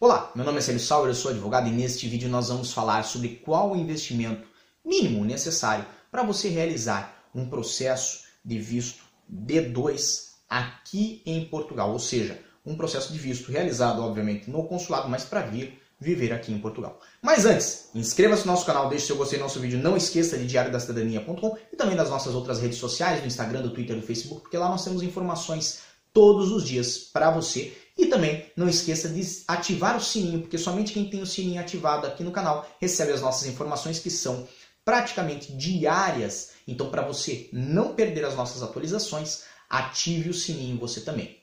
Olá, meu nome é Célio Sauer, eu sou advogado e neste vídeo nós vamos falar sobre qual o investimento mínimo necessário para você realizar um processo de visto D2 aqui em Portugal, ou seja, um processo de visto realizado, obviamente, no consulado, mas para vir viver aqui em Portugal. Mas antes, inscreva-se no nosso canal, deixe seu gostei no nosso vídeo, não esqueça de diariodacidadania.com e também das nossas outras redes sociais, do Instagram, do Twitter, do Facebook, porque lá nós temos informações todos os dias para você. E também não esqueça de ativar o sininho, porque somente quem tem o sininho ativado aqui no canal recebe as nossas informações que são praticamente diárias. Então, para você não perder as nossas atualizações, ative o sininho você também.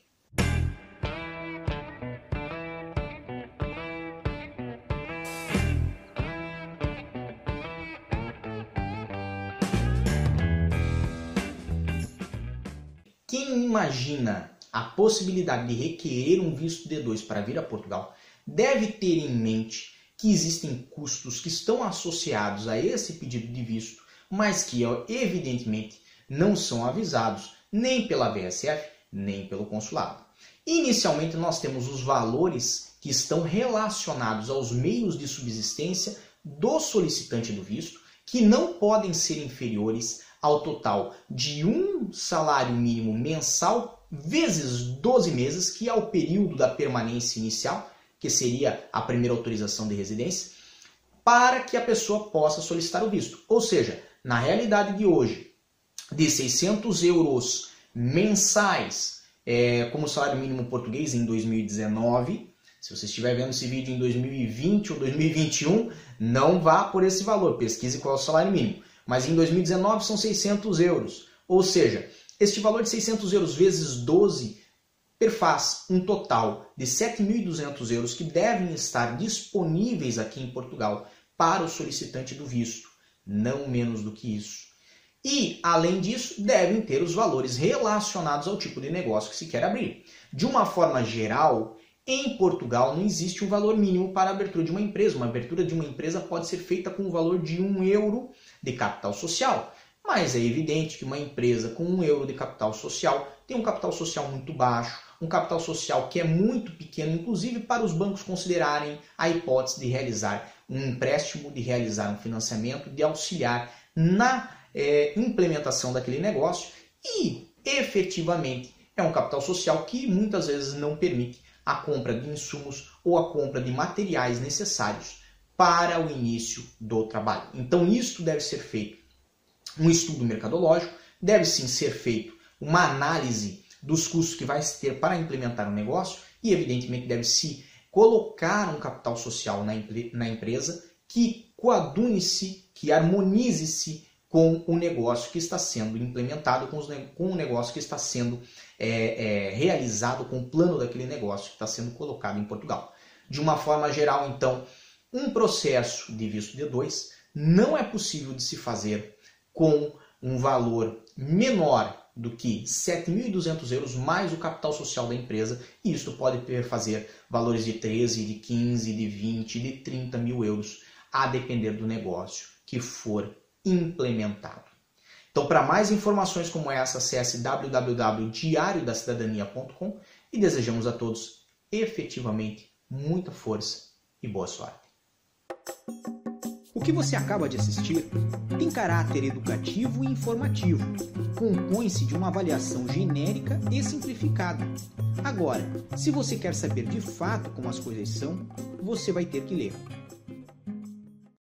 Quem imagina a possibilidade de requerer um visto D2 para vir a Portugal deve ter em mente que existem custos que estão associados a esse pedido de visto, mas que evidentemente não são avisados nem pela BSF, nem pelo consulado. Inicialmente nós temos os valores que estão relacionados aos meios de subsistência do solicitante do visto, que não podem ser inferiores ao total de um salário mínimo mensal vezes 12 meses, que é o período da permanência inicial, que seria a primeira autorização de residência, para que a pessoa possa solicitar o visto. Ou seja, na realidade de hoje, de 600 euros mensais é, como salário mínimo português em 2019, se você estiver vendo esse vídeo em 2020 ou 2021, não vá por esse valor, pesquise qual é o salário mínimo mas em 2019 são 600 euros. Ou seja, este valor de 600 euros vezes 12 perfaz um total de 7.200 euros que devem estar disponíveis aqui em Portugal para o solicitante do visto, não menos do que isso. E, além disso, devem ter os valores relacionados ao tipo de negócio que se quer abrir. De uma forma geral, em Portugal não existe um valor mínimo para a abertura de uma empresa. Uma abertura de uma empresa pode ser feita com o valor de um euro de capital social. Mas é evidente que uma empresa com um euro de capital social tem um capital social muito baixo, um capital social que é muito pequeno, inclusive para os bancos considerarem a hipótese de realizar um empréstimo, de realizar um financiamento, de auxiliar na é, implementação daquele negócio e efetivamente é um capital social que muitas vezes não permite a compra de insumos ou a compra de materiais necessários para o início do trabalho. Então, isto deve ser feito um estudo mercadológico, deve sim ser feito uma análise dos custos que vai se ter para implementar um negócio e, evidentemente, deve se colocar um capital social na, na empresa que coadune-se, que harmonize-se com o negócio que está sendo implementado, com, os, com o negócio que está sendo é, é, realizado, com o plano daquele negócio que está sendo colocado em Portugal. De uma forma geral, então, um processo de visto D2 não é possível de se fazer com um valor menor do que 7.200 euros mais o capital social da empresa, e isso pode fazer valores de 13, de 15, de 20, de 30 mil euros, a depender do negócio que for implementado. Então, para mais informações como essa, acesse www.diariodacidadania.com e desejamos a todos efetivamente muita força e boa sorte. O que você acaba de assistir tem caráter educativo e informativo. Compõe-se de uma avaliação genérica e simplificada. Agora, se você quer saber de fato como as coisas são, você vai ter que ler.